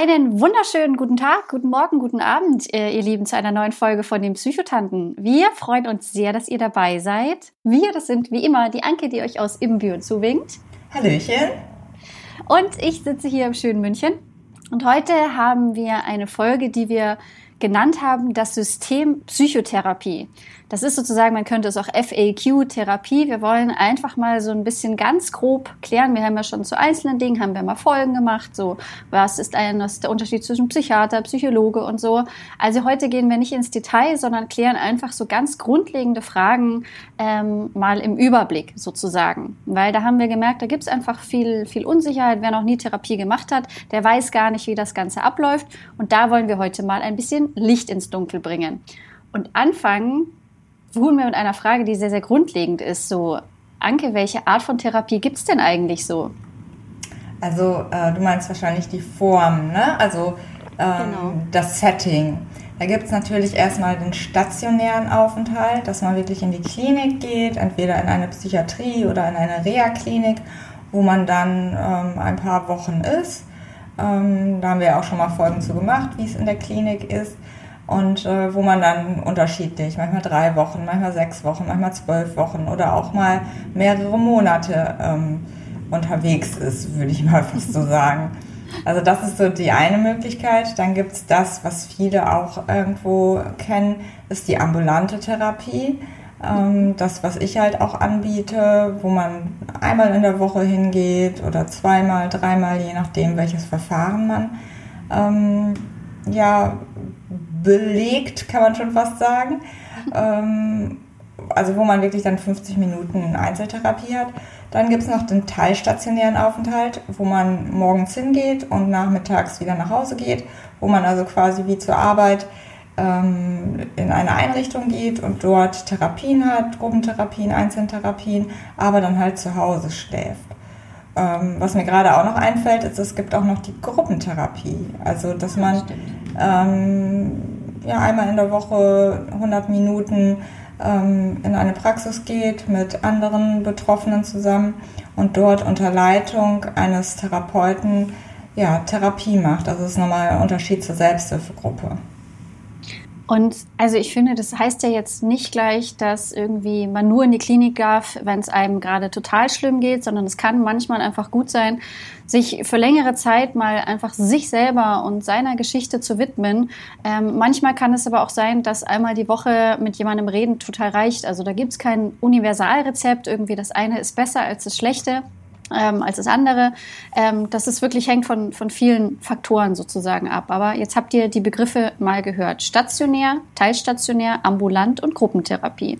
Einen wunderschönen guten Tag, guten Morgen, guten Abend, äh, ihr Lieben, zu einer neuen Folge von den Psychotanten. Wir freuen uns sehr, dass ihr dabei seid. Wir, das sind wie immer die Anke, die euch aus Ibbenbüren zuwinkt. Hallöchen. Und ich sitze hier im schönen München. Und heute haben wir eine Folge, die wir genannt haben, das System Psychotherapie. Das ist sozusagen, man könnte es auch FAQ-Therapie. Wir wollen einfach mal so ein bisschen ganz grob klären. Wir haben ja schon zu einzelnen Dingen, haben wir mal Folgen gemacht. So, was ist, ein, was ist der Unterschied zwischen Psychiater, Psychologe und so. Also heute gehen wir nicht ins Detail, sondern klären einfach so ganz grundlegende Fragen ähm, mal im Überblick sozusagen. Weil da haben wir gemerkt, da gibt es einfach viel, viel Unsicherheit. Wer noch nie Therapie gemacht hat, der weiß gar nicht, wie das Ganze abläuft. Und da wollen wir heute mal ein bisschen Licht ins Dunkel bringen. Und anfangen tun wir mit einer Frage, die sehr, sehr grundlegend ist. So, Anke, welche Art von Therapie gibt es denn eigentlich so? Also, äh, du meinst wahrscheinlich die Form, ne? Also ähm, genau. das Setting. Da gibt es natürlich erstmal den stationären Aufenthalt, dass man wirklich in die Klinik geht, entweder in eine Psychiatrie oder in eine Reha-Klinik, wo man dann ähm, ein paar Wochen ist. Ähm, da haben wir auch schon mal Folgen zu gemacht, wie es in der Klinik ist und äh, wo man dann unterschiedlich, manchmal drei Wochen, manchmal sechs Wochen, manchmal zwölf Wochen oder auch mal mehrere Monate ähm, unterwegs ist, würde ich mal fast so sagen. Also das ist so die eine Möglichkeit. Dann gibt es das, was viele auch irgendwo kennen, ist die ambulante Therapie. Ähm, das, was ich halt auch anbiete, wo man einmal in der Woche hingeht oder zweimal, dreimal, je nachdem, welches Verfahren man ähm, ja belegt, kann man schon fast sagen. Ähm, also wo man wirklich dann 50 Minuten Einzeltherapie hat. Dann gibt es noch den teilstationären Aufenthalt, wo man morgens hingeht und nachmittags wieder nach Hause geht, wo man also quasi wie zur Arbeit in eine Einrichtung geht und dort Therapien hat, Gruppentherapien, Einzeltherapien, aber dann halt zu Hause schläft. Ähm, was mir gerade auch noch einfällt, ist, es gibt auch noch die Gruppentherapie. Also, dass man ähm, ja, einmal in der Woche 100 Minuten ähm, in eine Praxis geht mit anderen Betroffenen zusammen und dort unter Leitung eines Therapeuten ja, Therapie macht. Also das ist nochmal ein Unterschied zur Selbsthilfegruppe. Und also ich finde, das heißt ja jetzt nicht gleich, dass irgendwie man nur in die Klinik darf, wenn es einem gerade total schlimm geht, sondern es kann manchmal einfach gut sein, sich für längere Zeit mal einfach sich selber und seiner Geschichte zu widmen. Ähm, manchmal kann es aber auch sein, dass einmal die Woche mit jemandem reden total reicht. Also da gibt es kein Universalrezept, irgendwie das eine ist besser als das schlechte ähm, als das andere. Ähm, das ist wirklich hängt von, von vielen Faktoren sozusagen ab. Aber jetzt habt ihr die Begriffe mal gehört. Stationär, teilstationär, ambulant und Gruppentherapie.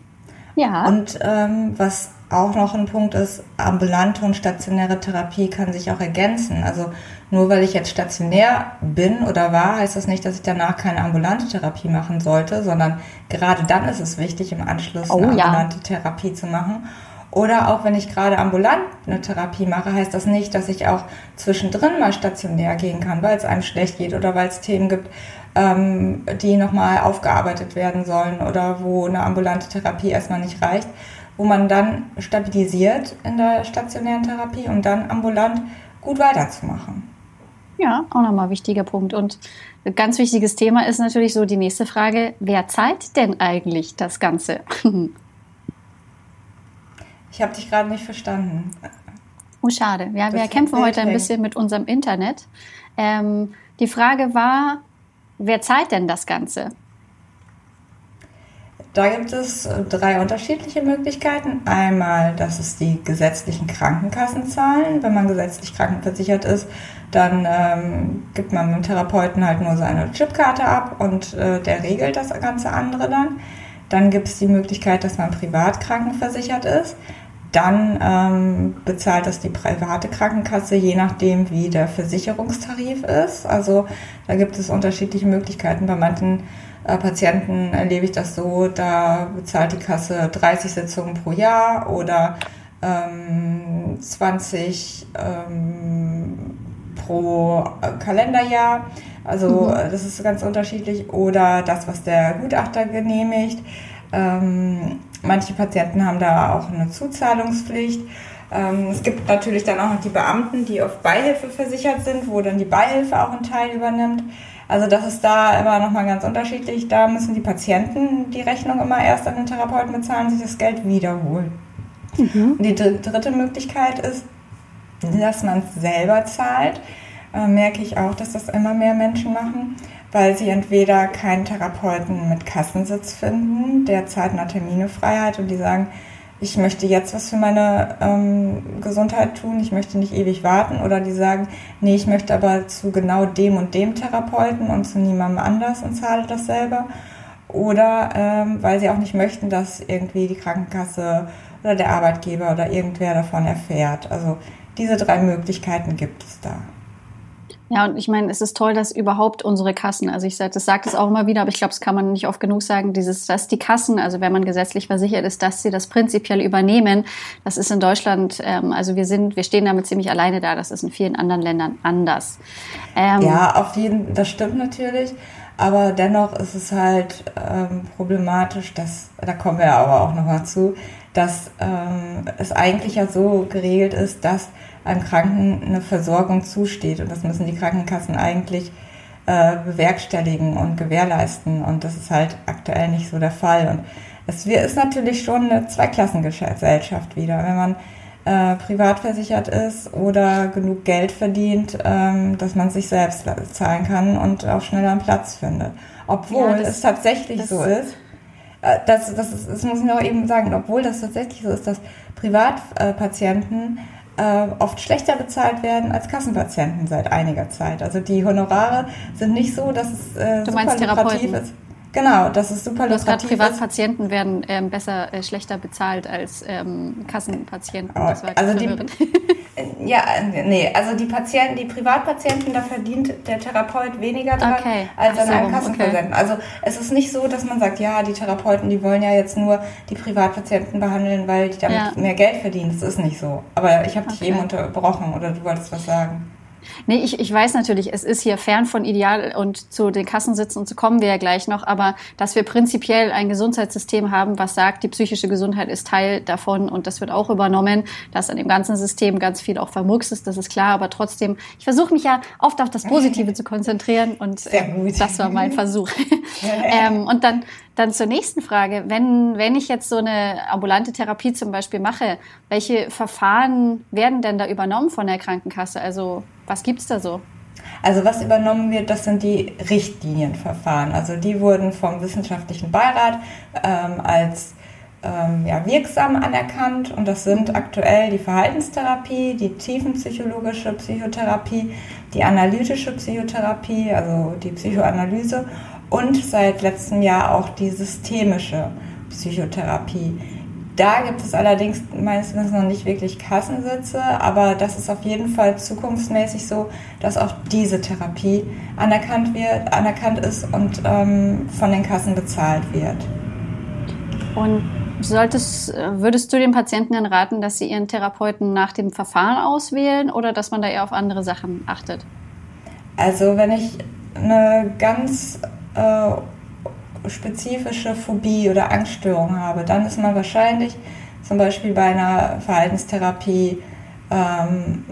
Ja. Und ähm, was auch noch ein Punkt ist, ambulante und stationäre Therapie kann sich auch ergänzen. Also nur weil ich jetzt stationär bin oder war, heißt das nicht, dass ich danach keine ambulante Therapie machen sollte, sondern gerade dann ist es wichtig, im Anschluss oh, eine ambulante ja. Therapie zu machen. Oder auch wenn ich gerade ambulant eine Therapie mache, heißt das nicht, dass ich auch zwischendrin mal stationär gehen kann, weil es einem schlecht geht oder weil es Themen gibt, ähm, die nochmal aufgearbeitet werden sollen oder wo eine ambulante Therapie erstmal nicht reicht, wo man dann stabilisiert in der stationären Therapie, um dann ambulant gut weiterzumachen. Ja, auch nochmal ein wichtiger Punkt. Und ein ganz wichtiges Thema ist natürlich so die nächste Frage, wer zahlt denn eigentlich das Ganze? Ich habe dich gerade nicht verstanden. Oh, schade. Ja, wir kämpfen heute ein bisschen mit unserem Internet. Ähm, die Frage war, wer zahlt denn das Ganze? Da gibt es drei unterschiedliche Möglichkeiten. Einmal, dass es die gesetzlichen Krankenkassen zahlen. Wenn man gesetzlich krankenversichert ist, dann ähm, gibt man mit dem Therapeuten halt nur seine Chipkarte ab und äh, der regelt das ganze andere dann. Dann gibt es die Möglichkeit, dass man privat krankenversichert ist. Dann ähm, bezahlt das die private Krankenkasse, je nachdem, wie der Versicherungstarif ist. Also da gibt es unterschiedliche Möglichkeiten. Bei manchen äh, Patienten erlebe ich das so, da bezahlt die Kasse 30 Sitzungen pro Jahr oder ähm, 20 ähm, pro Kalenderjahr. Also mhm. das ist ganz unterschiedlich. Oder das, was der Gutachter genehmigt. Ähm, manche Patienten haben da auch eine Zuzahlungspflicht. Ähm, es gibt natürlich dann auch noch die Beamten, die auf Beihilfe versichert sind, wo dann die Beihilfe auch einen Teil übernimmt. Also das ist da immer nochmal ganz unterschiedlich. Da müssen die Patienten die Rechnung immer erst an den Therapeuten bezahlen, sich das Geld wiederholen. Mhm. Und die dritte Möglichkeit ist, dass man es selber zahlt. Äh, merke ich auch, dass das immer mehr Menschen machen, weil sie entweder keinen Therapeuten mit Kassensitz finden, der eine Terminefreiheit und die sagen, ich möchte jetzt was für meine ähm, Gesundheit tun, ich möchte nicht ewig warten. Oder die sagen, nee, ich möchte aber zu genau dem und dem Therapeuten und zu niemandem anders und zahle das selber. Oder ähm, weil sie auch nicht möchten, dass irgendwie die Krankenkasse oder der Arbeitgeber oder irgendwer davon erfährt. Also diese drei Möglichkeiten gibt es da. Ja, und ich meine, es ist toll, dass überhaupt unsere Kassen, also ich sage, das sagt es auch immer wieder, aber ich glaube, das kann man nicht oft genug sagen, dieses, dass die Kassen, also wenn man gesetzlich versichert ist, dass sie das prinzipiell übernehmen, das ist in Deutschland, ähm, also wir sind, wir stehen damit ziemlich alleine da, das ist in vielen anderen Ländern anders. Ähm, ja, auf jeden, das stimmt natürlich, aber dennoch ist es halt ähm, problematisch, dass, da kommen wir aber auch nochmal zu, dass ähm, es eigentlich ja so geregelt ist, dass einem Kranken eine Versorgung zusteht. Und das müssen die Krankenkassen eigentlich äh, bewerkstelligen und gewährleisten. Und das ist halt aktuell nicht so der Fall. Und es ist natürlich schon eine Zweiklassengesellschaft wieder. Wenn man äh, privat versichert ist oder genug Geld verdient, ähm, dass man sich selbst zahlen kann und auch schneller einen Platz findet. Obwohl ja, das, es tatsächlich so ist, das, das, ist, das muss ich noch eben sagen, obwohl das tatsächlich so ist, dass Privatpatienten äh, oft schlechter bezahlt werden als Kassenpatienten seit einiger Zeit. Also die Honorare sind nicht so, dass es äh, du meinst Therapeuten. ist. Genau, das ist super lukrativ. Privatpatienten werden ähm, besser, äh, schlechter bezahlt als ähm, Kassenpatienten. Oh, also die, ja, nee, also die Patienten, die Privatpatienten, da verdient der Therapeut weniger dran okay. als an einem Kassenpatienten. Okay. Also es ist nicht so, dass man sagt, ja, die Therapeuten, die wollen ja jetzt nur die Privatpatienten behandeln, weil die damit ja. mehr Geld verdienen. Das ist nicht so. Aber ich habe dich okay. eben unterbrochen oder du wolltest was sagen. Nee, ich, ich weiß natürlich, es ist hier fern von ideal und zu den Kassensitzen und zu kommen wir ja gleich noch, aber dass wir prinzipiell ein Gesundheitssystem haben, was sagt, die psychische Gesundheit ist Teil davon und das wird auch übernommen, dass an dem ganzen System ganz viel auch vermurkst ist, das ist klar, aber trotzdem, ich versuche mich ja oft auf das Positive zu konzentrieren und äh, das war mein Versuch. ähm, und dann dann zur nächsten Frage. Wenn, wenn ich jetzt so eine ambulante Therapie zum Beispiel mache, welche Verfahren werden denn da übernommen von der Krankenkasse? Also was gibt es da so? Also was übernommen wird, das sind die Richtlinienverfahren. Also die wurden vom wissenschaftlichen Beirat ähm, als ähm, ja, wirksam anerkannt und das sind aktuell die Verhaltenstherapie, die tiefenpsychologische Psychotherapie, die analytische Psychotherapie, also die Psychoanalyse und seit letztem Jahr auch die systemische Psychotherapie. Da gibt es allerdings meines Wissens noch nicht wirklich Kassensitze, aber das ist auf jeden Fall zukunftsmäßig so, dass auch diese Therapie anerkannt wird, anerkannt ist und ähm, von den Kassen bezahlt wird. Und solltest, würdest du den Patienten dann raten, dass sie ihren Therapeuten nach dem Verfahren auswählen oder dass man da eher auf andere Sachen achtet? Also wenn ich eine ganz äh, spezifische Phobie oder Angststörung habe, dann ist man wahrscheinlich zum Beispiel bei einer Verhaltenstherapie ähm,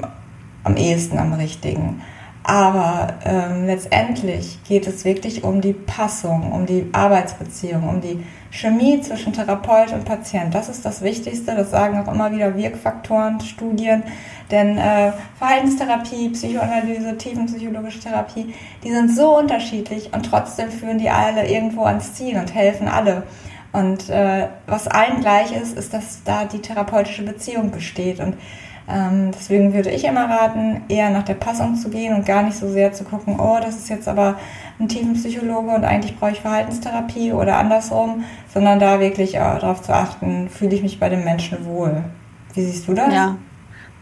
am ehesten am richtigen. Aber ähm, letztendlich geht es wirklich um die Passung, um die Arbeitsbeziehung, um die Chemie zwischen Therapeut und Patient. Das ist das Wichtigste. Das sagen auch immer wieder Wirkfaktoren, Studien. Denn äh, Verhaltenstherapie, Psychoanalyse, tiefenpsychologische Therapie, die sind so unterschiedlich und trotzdem führen die alle irgendwo ans Ziel und helfen alle. Und äh, was allen gleich ist, ist, dass da die therapeutische Beziehung besteht. Und ähm, deswegen würde ich immer raten, eher nach der Passung zu gehen und gar nicht so sehr zu gucken, oh, das ist jetzt aber ein Tiefenpsychologe und eigentlich brauche ich Verhaltenstherapie oder andersrum, sondern da wirklich äh, darauf zu achten, fühle ich mich bei dem Menschen wohl. Wie siehst du das? Ja,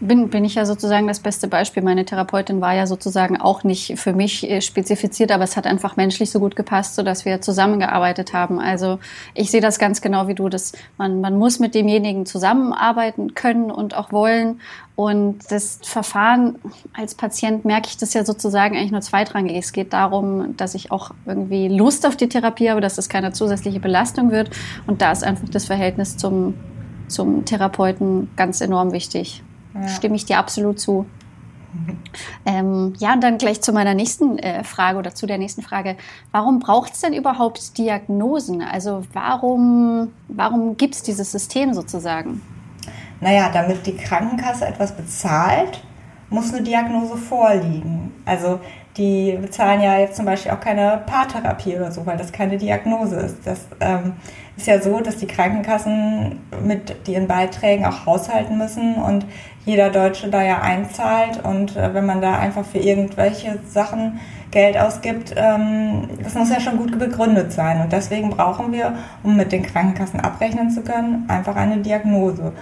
bin, bin ich ja sozusagen das beste Beispiel. Meine Therapeutin war ja sozusagen auch nicht für mich äh, spezifiziert, aber es hat einfach menschlich so gut gepasst, sodass wir zusammengearbeitet haben. Also ich sehe das ganz genau wie du. Das, man, man muss mit demjenigen zusammenarbeiten können und auch wollen. Und das Verfahren als Patient merke ich das ja sozusagen eigentlich nur zweitrangig. Es geht darum, dass ich auch irgendwie Lust auf die Therapie habe, dass das keine zusätzliche Belastung wird. Und da ist einfach das Verhältnis zum, zum Therapeuten ganz enorm wichtig. Ja. Stimme ich dir absolut zu. Ähm, ja, und dann gleich zu meiner nächsten äh, Frage oder zu der nächsten Frage. Warum braucht es denn überhaupt Diagnosen? Also warum, warum gibt es dieses System sozusagen? Naja, damit die Krankenkasse etwas bezahlt, muss eine Diagnose vorliegen. Also die bezahlen ja jetzt zum Beispiel auch keine Paartherapie oder so, weil das keine Diagnose ist. Das ähm, ist ja so, dass die Krankenkassen mit ihren Beiträgen auch haushalten müssen und jeder Deutsche da ja einzahlt. Und äh, wenn man da einfach für irgendwelche Sachen Geld ausgibt, ähm, das muss ja schon gut begründet sein. Und deswegen brauchen wir, um mit den Krankenkassen abrechnen zu können, einfach eine Diagnose.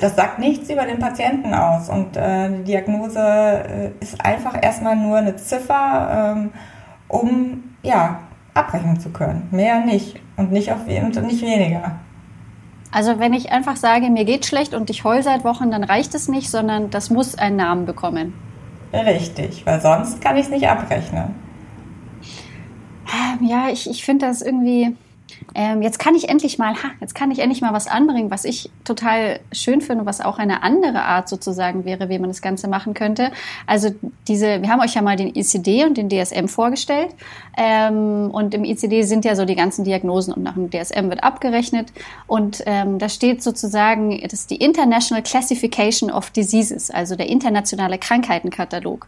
Das sagt nichts über den Patienten aus. Und äh, die Diagnose äh, ist einfach erstmal nur eine Ziffer, ähm, um ja abrechnen zu können. Mehr nicht und nicht, auf, und nicht weniger. Also wenn ich einfach sage, mir geht schlecht und ich heul seit Wochen, dann reicht es nicht, sondern das muss einen Namen bekommen. Richtig, weil sonst kann ich es nicht abrechnen. Ja, ich, ich finde das irgendwie, ähm, jetzt kann ich endlich mal, ha, jetzt kann ich endlich mal was anbringen, was ich total schön finde, was auch eine andere Art sozusagen wäre, wie man das Ganze machen könnte. Also diese, wir haben euch ja mal den ICD und den DSM vorgestellt. Ähm, und im ICD sind ja so die ganzen Diagnosen und nach dem DSM wird abgerechnet. Und ähm, da steht sozusagen, das ist die International Classification of Diseases, also der internationale Krankheitenkatalog.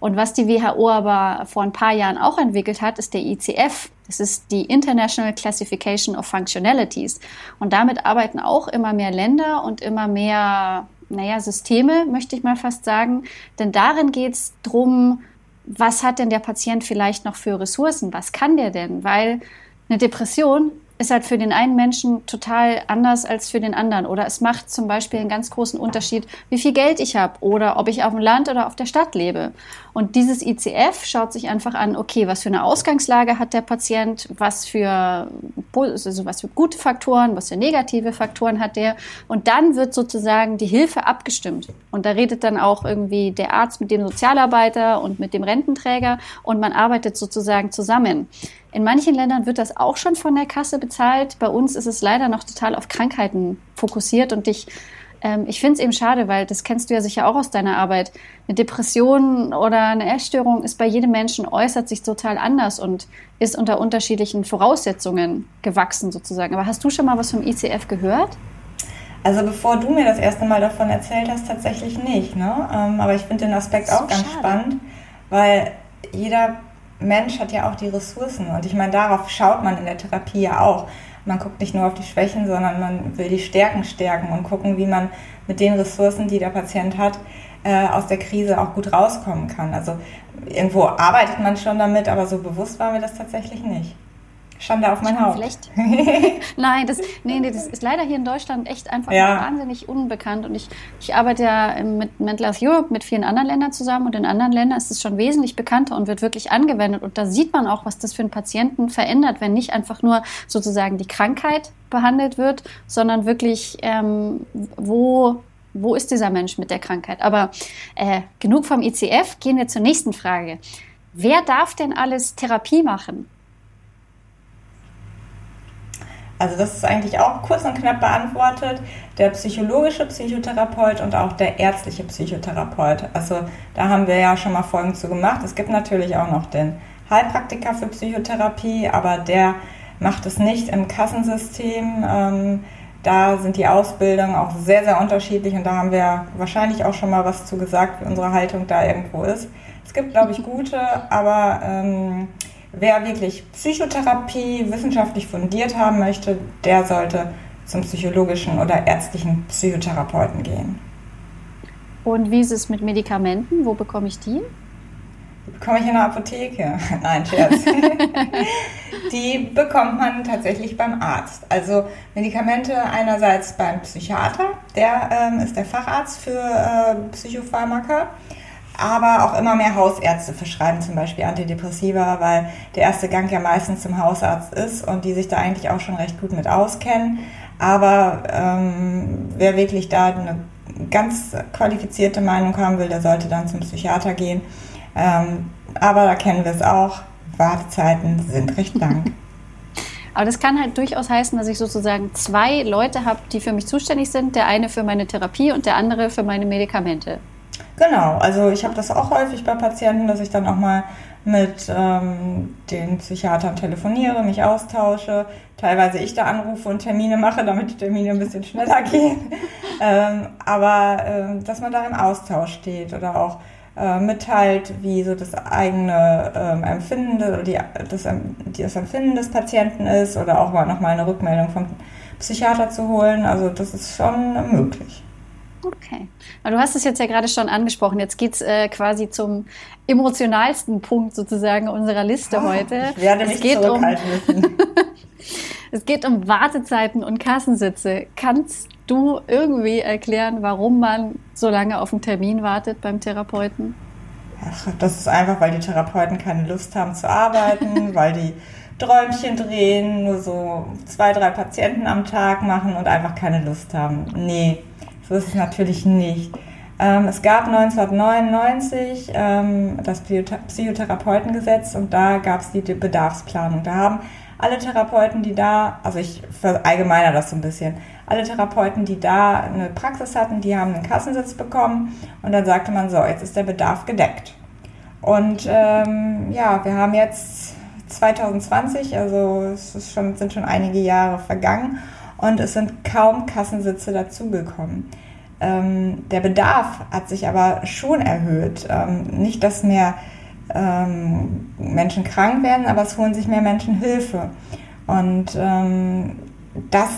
Und was die WHO aber vor ein paar Jahren auch entwickelt hat, ist der ICF. Das ist die International Classification of Functionalities. Und damit arbeiten auch immer mehr Länder und immer mehr, naja, Systeme, möchte ich mal fast sagen. Denn darin geht es darum, was hat denn der Patient vielleicht noch für Ressourcen? Was kann der denn? Weil eine Depression ist halt für den einen Menschen total anders als für den anderen. Oder es macht zum Beispiel einen ganz großen Unterschied, wie viel Geld ich habe oder ob ich auf dem Land oder auf der Stadt lebe. Und dieses ICF schaut sich einfach an, okay, was für eine Ausgangslage hat der Patient, was für, also was für gute Faktoren, was für negative Faktoren hat der. Und dann wird sozusagen die Hilfe abgestimmt. Und da redet dann auch irgendwie der Arzt mit dem Sozialarbeiter und mit dem Rententräger und man arbeitet sozusagen zusammen. In manchen Ländern wird das auch schon von der Kasse bezahlt. Bei uns ist es leider noch total auf Krankheiten fokussiert und ich, ähm, ich finde es eben schade, weil das kennst du ja sicher auch aus deiner Arbeit. Eine Depression oder eine Essstörung ist bei jedem Menschen äußert sich total anders und ist unter unterschiedlichen Voraussetzungen gewachsen sozusagen. Aber hast du schon mal was vom ICF gehört? Also bevor du mir das erste Mal davon erzählt hast, tatsächlich nicht. Ne? Ähm, aber ich finde den Aspekt auch ganz schade. spannend, weil jeder Mensch hat ja auch die Ressourcen. Und ich meine, darauf schaut man in der Therapie ja auch. Man guckt nicht nur auf die Schwächen, sondern man will die Stärken stärken und gucken, wie man mit den Ressourcen, die der Patient hat, äh, aus der Krise auch gut rauskommen kann. Also irgendwo arbeitet man schon damit, aber so bewusst war mir das tatsächlich nicht. Schande auf mein Haupt. Vielleicht. Nein, das, nee, nee, das ist leider hier in Deutschland echt einfach ja. wahnsinnig unbekannt. Und ich, ich arbeite ja mit Mental Health Europe mit vielen anderen Ländern zusammen und in anderen Ländern ist es schon wesentlich bekannter und wird wirklich angewendet. Und da sieht man auch, was das für einen Patienten verändert, wenn nicht einfach nur sozusagen die Krankheit behandelt wird, sondern wirklich, ähm, wo wo ist dieser Mensch mit der Krankheit? Aber äh, genug vom ICF, gehen wir zur nächsten Frage. Wer darf denn alles Therapie machen? Also das ist eigentlich auch kurz und knapp beantwortet. Der psychologische Psychotherapeut und auch der ärztliche Psychotherapeut. Also da haben wir ja schon mal Folgen zu gemacht. Es gibt natürlich auch noch den Heilpraktiker für Psychotherapie, aber der macht es nicht im Kassensystem. Ähm, da sind die Ausbildungen auch sehr, sehr unterschiedlich und da haben wir wahrscheinlich auch schon mal was zu gesagt, wie unsere Haltung da irgendwo ist. Es gibt, glaube ich, gute, aber ähm, Wer wirklich Psychotherapie wissenschaftlich fundiert haben möchte, der sollte zum psychologischen oder ärztlichen Psychotherapeuten gehen. Und wie ist es mit Medikamenten? Wo bekomme ich die? die bekomme ich in der Apotheke. Nein, Scherz. die bekommt man tatsächlich beim Arzt. Also Medikamente einerseits beim Psychiater, der ähm, ist der Facharzt für äh, Psychopharmaka aber auch immer mehr Hausärzte verschreiben zum Beispiel Antidepressiva, weil der erste Gang ja meistens zum Hausarzt ist und die sich da eigentlich auch schon recht gut mit auskennen. Aber ähm, wer wirklich da eine ganz qualifizierte Meinung haben will, der sollte dann zum Psychiater gehen. Ähm, aber da kennen wir es auch, Wartezeiten sind recht lang. Aber das kann halt durchaus heißen, dass ich sozusagen zwei Leute habe, die für mich zuständig sind. Der eine für meine Therapie und der andere für meine Medikamente. Genau, also ich habe das auch häufig bei Patienten, dass ich dann auch mal mit ähm, den Psychiatern telefoniere, mich austausche, teilweise ich da anrufe und Termine mache, damit die Termine ein bisschen schneller gehen. ähm, aber ähm, dass man da im Austausch steht oder auch äh, mitteilt, wie so das eigene ähm, Empfinden oder die, das, das Empfinden des Patienten ist oder auch mal nochmal eine Rückmeldung vom Psychiater zu holen. Also das ist schon möglich. Okay. Aber du hast es jetzt ja gerade schon angesprochen. Jetzt geht es äh, quasi zum emotionalsten Punkt sozusagen unserer Liste oh, heute. Ich werde mich es geht um, Es geht um Wartezeiten und Kassensitze. Kannst du irgendwie erklären, warum man so lange auf einen Termin wartet beim Therapeuten? Ach, das ist einfach, weil die Therapeuten keine Lust haben zu arbeiten, weil die Träumchen drehen, nur so zwei, drei Patienten am Tag machen und einfach keine Lust haben. Nee, so ist es natürlich nicht. Ähm, es gab 1999 ähm, das Psychotherapeutengesetz und da gab es die Bedarfsplanung. Da haben alle Therapeuten, die da, also ich verallgemeiner das so ein bisschen, alle Therapeuten, die da eine Praxis hatten, die haben einen Kassensitz bekommen und dann sagte man so, jetzt ist der Bedarf gedeckt. Und ähm, ja, wir haben jetzt 2020, also es schon, sind schon einige Jahre vergangen und es sind kaum Kassensitze dazugekommen. Ähm, der Bedarf hat sich aber schon erhöht. Ähm, nicht, dass mehr ähm, Menschen krank werden, aber es holen sich mehr Menschen Hilfe. Und ähm, das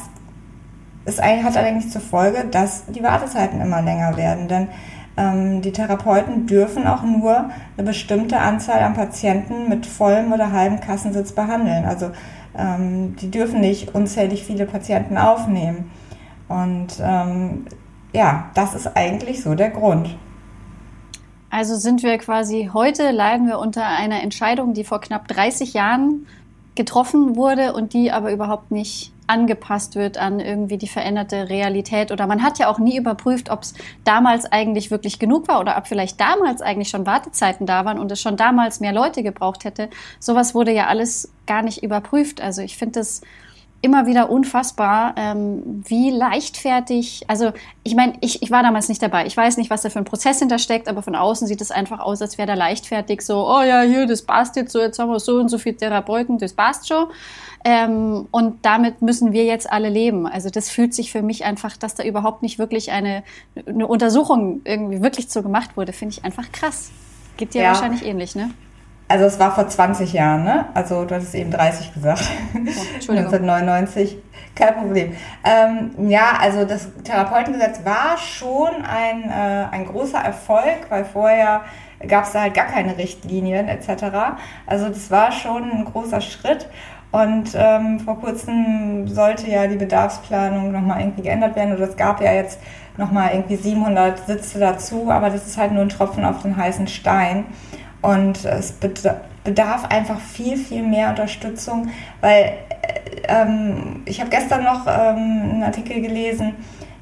ist, hat eigentlich zur Folge, dass die Wartezeiten immer länger werden. Denn ähm, die Therapeuten dürfen auch nur eine bestimmte Anzahl an Patienten mit vollem oder halbem Kassensitz behandeln. Also ähm, die dürfen nicht unzählig viele Patienten aufnehmen. Und ähm, ja, das ist eigentlich so der Grund. Also sind wir quasi heute leiden wir unter einer Entscheidung, die vor knapp 30 Jahren getroffen wurde und die aber überhaupt nicht angepasst wird an irgendwie die veränderte Realität. Oder man hat ja auch nie überprüft, ob es damals eigentlich wirklich genug war oder ob vielleicht damals eigentlich schon Wartezeiten da waren und es schon damals mehr Leute gebraucht hätte. Sowas wurde ja alles gar nicht überprüft. Also ich finde es immer wieder unfassbar, ähm, wie leichtfertig, also ich meine, ich, ich war damals nicht dabei. Ich weiß nicht, was da für ein Prozess hintersteckt, aber von außen sieht es einfach aus, als wäre da leichtfertig so, oh ja, hier, das passt jetzt so, jetzt haben wir so und so viele Therapeuten, das passt schon. Ähm, und damit müssen wir jetzt alle leben. Also das fühlt sich für mich einfach, dass da überhaupt nicht wirklich eine, eine Untersuchung irgendwie wirklich so gemacht wurde, finde ich einfach krass. Geht dir ja. wahrscheinlich ähnlich, ne? Also es war vor 20 Jahren, ne? Also du hattest eben 30 gesagt. Oh, Entschuldigung. 1999. Kein Problem. Ähm, ja, also das Therapeutengesetz war schon ein, äh, ein großer Erfolg, weil vorher gab es da halt gar keine Richtlinien etc. Also das war schon ein großer Schritt. Und ähm, vor kurzem sollte ja die Bedarfsplanung nochmal irgendwie geändert werden. Oder es gab ja jetzt nochmal irgendwie 700 Sitze dazu. Aber das ist halt nur ein Tropfen auf den heißen Stein. Und es bedarf einfach viel, viel mehr Unterstützung. Weil äh, ähm, ich habe gestern noch ähm, einen Artikel gelesen,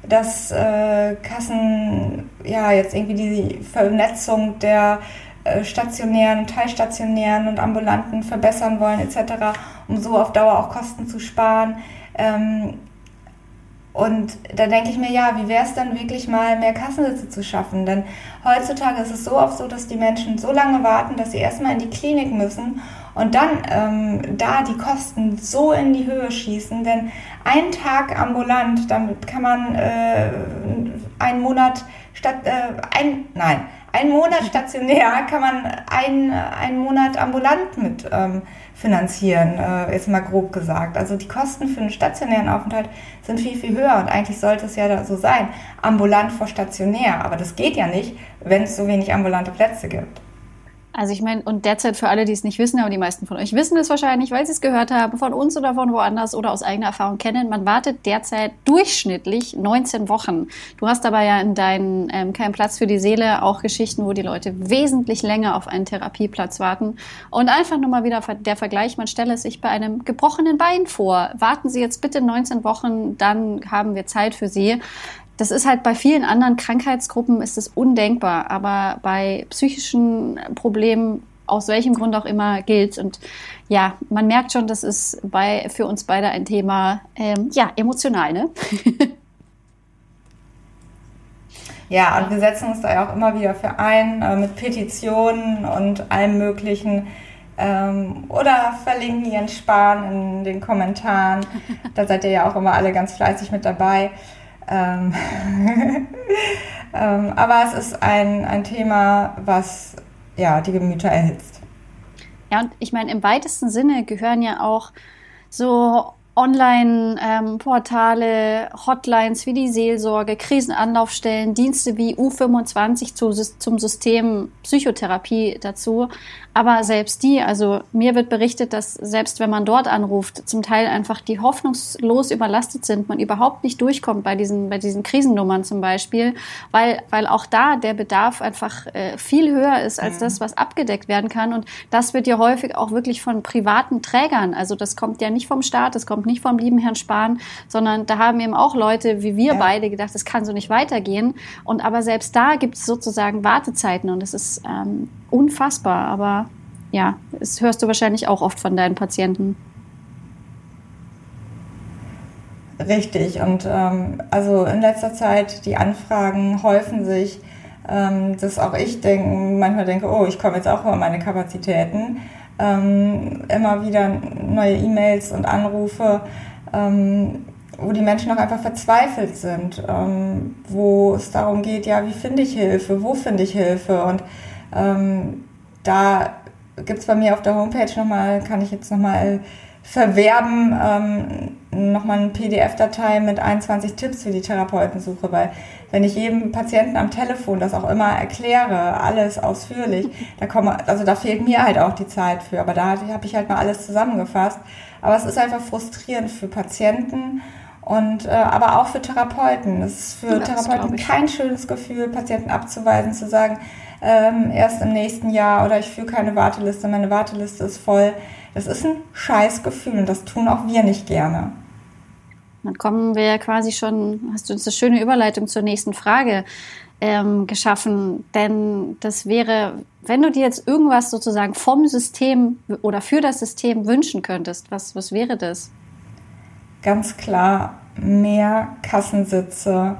dass äh, Kassen ja jetzt irgendwie die Vernetzung der äh, stationären, teilstationären und ambulanten verbessern wollen etc., um so auf Dauer auch Kosten zu sparen. Ähm, und da denke ich mir, ja, wie wäre es dann wirklich mal mehr Kassensitze zu schaffen? Denn heutzutage ist es so oft so, dass die Menschen so lange warten, dass sie erstmal in die Klinik müssen und dann ähm, da die Kosten so in die Höhe schießen. Denn ein Tag ambulant, damit kann man äh, einen Monat statt, äh, ein, nein, einen Monat stationär kann man einen, einen Monat ambulant mit ähm, finanzieren, äh, jetzt mal grob gesagt. Also die Kosten für einen stationären Aufenthalt sind viel, viel höher und eigentlich sollte es ja so sein, ambulant vor stationär. Aber das geht ja nicht, wenn es so wenig ambulante Plätze gibt. Also ich meine, und derzeit für alle, die es nicht wissen, aber die meisten von euch wissen es wahrscheinlich, weil sie es gehört haben, von uns oder von woanders oder aus eigener Erfahrung kennen, man wartet derzeit durchschnittlich 19 Wochen. Du hast aber ja in deinem ähm, Kein Platz für die Seele auch Geschichten, wo die Leute wesentlich länger auf einen Therapieplatz warten. Und einfach nur mal wieder der Vergleich, man stelle es sich bei einem gebrochenen Bein vor. Warten Sie jetzt bitte 19 Wochen, dann haben wir Zeit für Sie. Das ist halt bei vielen anderen Krankheitsgruppen ist es undenkbar, aber bei psychischen Problemen aus welchem Grund auch immer gilt. Und ja, man merkt schon, das ist bei, für uns beide ein Thema, ähm, ja, emotional, ne? ja, und wir setzen uns da ja auch immer wieder für ein, äh, mit Petitionen und allem Möglichen. Ähm, oder verlinken Ihren Sparen in den Kommentaren. Da seid ihr ja auch immer alle ganz fleißig mit dabei. Ähm, ähm, aber es ist ein, ein Thema, was ja, die Gemüter erhitzt. Ja, und ich meine, im weitesten Sinne gehören ja auch so Online-Portale, Hotlines wie die Seelsorge, Krisenanlaufstellen, Dienste wie U25 zu, zum System Psychotherapie dazu. Aber selbst die, also mir wird berichtet, dass selbst wenn man dort anruft, zum Teil einfach die hoffnungslos überlastet sind, man überhaupt nicht durchkommt bei diesen, bei diesen Krisennummern zum Beispiel, weil, weil auch da der Bedarf einfach äh, viel höher ist als mhm. das, was abgedeckt werden kann. Und das wird ja häufig auch wirklich von privaten Trägern. Also das kommt ja nicht vom Staat, das kommt nicht vom lieben Herrn Spahn, sondern da haben eben auch Leute wie wir ja. beide gedacht, das kann so nicht weitergehen. Und aber selbst da gibt es sozusagen Wartezeiten und es ist ähm, unfassbar. Aber ja, das hörst du wahrscheinlich auch oft von deinen Patienten. Richtig. Und ähm, also in letzter Zeit, die Anfragen häufen sich, ähm, dass auch ich denk, manchmal denke, oh, ich komme jetzt auch über meine Kapazitäten. Ähm, immer wieder neue E-Mails und Anrufe, ähm, wo die Menschen auch einfach verzweifelt sind, ähm, wo es darum geht, ja, wie finde ich Hilfe, wo finde ich Hilfe? Und ähm, da gibt es bei mir auf der Homepage nochmal, kann ich jetzt nochmal verwerben, ähm, nochmal eine PDF-Datei mit 21 Tipps für die Therapeutensuche, weil wenn ich jedem Patienten am Telefon das auch immer erkläre, alles ausführlich, da komme, also da fehlt mir halt auch die Zeit für, aber da habe ich halt mal alles zusammengefasst. Aber es ist einfach frustrierend für Patienten und äh, aber auch für Therapeuten. Es ist für das Therapeuten kein schönes Gefühl, Patienten abzuweisen, zu sagen, ähm, erst im nächsten Jahr oder ich führe keine Warteliste, meine Warteliste ist voll. Das ist ein Scheißgefühl und das tun auch wir nicht gerne. Dann kommen wir quasi schon, hast du uns eine schöne Überleitung zur nächsten Frage ähm, geschaffen. Denn das wäre, wenn du dir jetzt irgendwas sozusagen vom System oder für das System wünschen könntest, was, was wäre das? Ganz klar mehr Kassensitze,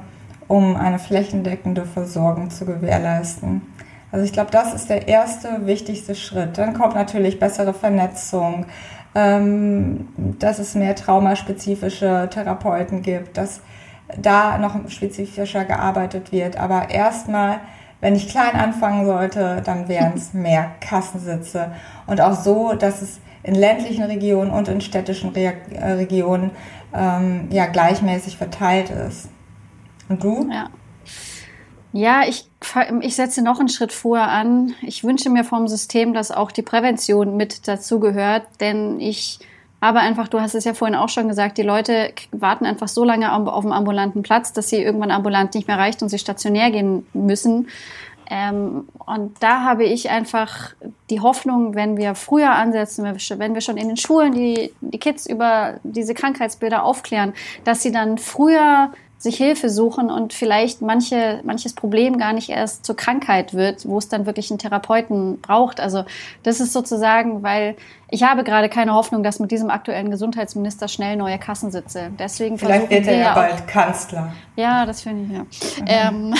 um eine flächendeckende Versorgung zu gewährleisten. Also ich glaube, das ist der erste wichtigste Schritt. Dann kommt natürlich bessere Vernetzung, dass es mehr traumaspezifische Therapeuten gibt, dass da noch spezifischer gearbeitet wird. Aber erstmal, wenn ich klein anfangen sollte, dann wären es mehr Kassensitze. Und auch so, dass es in ländlichen Regionen und in städtischen Re äh, Regionen ähm, ja gleichmäßig verteilt ist. Und du? Ja. Ja, ich, ich setze noch einen Schritt vorher an. Ich wünsche mir vom System, dass auch die Prävention mit dazugehört, denn ich habe einfach, du hast es ja vorhin auch schon gesagt, die Leute warten einfach so lange auf dem ambulanten Platz, dass sie irgendwann ambulant nicht mehr reicht und sie stationär gehen müssen. Ähm, und da habe ich einfach die Hoffnung, wenn wir früher ansetzen, wenn wir schon in den Schulen die, die Kids über diese Krankheitsbilder aufklären, dass sie dann früher sich Hilfe suchen und vielleicht manche, manches Problem gar nicht erst zur Krankheit wird, wo es dann wirklich einen Therapeuten braucht. Also das ist sozusagen, weil ich habe gerade keine Hoffnung, dass mit diesem aktuellen Gesundheitsminister schnell neue Kassen sitze. Deswegen vielleicht wird er ja bald Kanzler. Ja, das finde ich ja. Mhm. Ähm,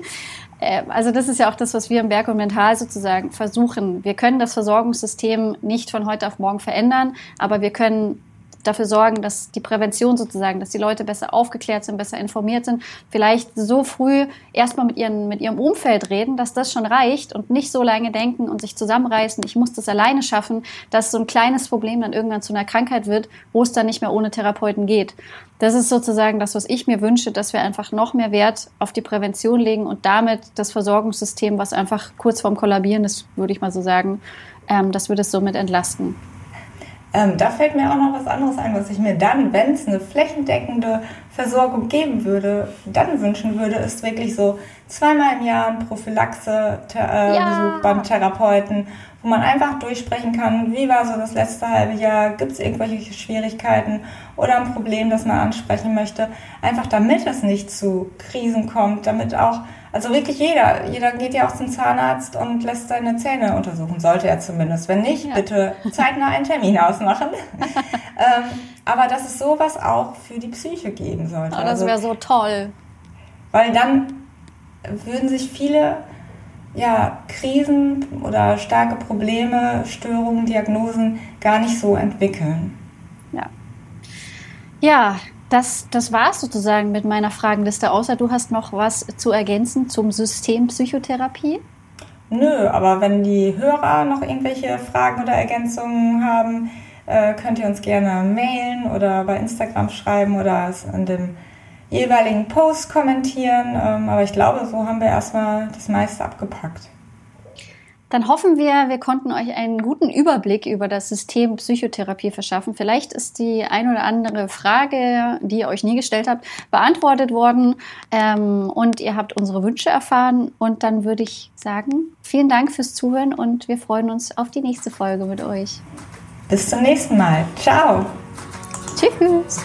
äh, also das ist ja auch das, was wir im Berg und Mental sozusagen versuchen. Wir können das Versorgungssystem nicht von heute auf morgen verändern, aber wir können dafür sorgen, dass die Prävention sozusagen, dass die Leute besser aufgeklärt sind, besser informiert sind, vielleicht so früh erstmal mit, ihren, mit ihrem Umfeld reden, dass das schon reicht und nicht so lange denken und sich zusammenreißen, ich muss das alleine schaffen, dass so ein kleines Problem dann irgendwann zu einer Krankheit wird, wo es dann nicht mehr ohne Therapeuten geht. Das ist sozusagen das, was ich mir wünsche, dass wir einfach noch mehr Wert auf die Prävention legen und damit das Versorgungssystem, was einfach kurz vorm Kollabieren ist, würde ich mal so sagen, ähm, dass wir das somit entlasten. Ähm, da fällt mir auch noch was anderes ein, was ich mir dann, wenn es eine flächendeckende Versorgung geben würde, dann wünschen würde, ist wirklich so zweimal im Jahr ein Prophylaxe-Besuch äh, ja. beim Therapeuten, wo man einfach durchsprechen kann, wie war so das letzte halbe Jahr, gibt es irgendwelche Schwierigkeiten oder ein Problem, das man ansprechen möchte. Einfach damit es nicht zu Krisen kommt, damit auch also wirklich jeder. Jeder geht ja auch zum Zahnarzt und lässt seine Zähne untersuchen. Sollte er zumindest. Wenn nicht, ja. bitte zeitnah einen Termin ausmachen. ähm, aber dass es sowas auch für die Psyche geben sollte. Oh, das wäre also, so toll. Weil dann würden sich viele ja, Krisen oder starke Probleme, Störungen, Diagnosen gar nicht so entwickeln. Ja. Ja, das, das war es sozusagen mit meiner Fragenliste, außer du hast noch was zu ergänzen zum System Psychotherapie? Nö, aber wenn die Hörer noch irgendwelche Fragen oder Ergänzungen haben, äh, könnt ihr uns gerne mailen oder bei Instagram schreiben oder es in dem jeweiligen Post kommentieren. Ähm, aber ich glaube, so haben wir erstmal das meiste abgepackt. Dann hoffen wir, wir konnten euch einen guten Überblick über das System Psychotherapie verschaffen. Vielleicht ist die ein oder andere Frage, die ihr euch nie gestellt habt, beantwortet worden ähm, und ihr habt unsere Wünsche erfahren. Und dann würde ich sagen, vielen Dank fürs Zuhören und wir freuen uns auf die nächste Folge mit euch. Bis zum nächsten Mal. Ciao. Tschüss.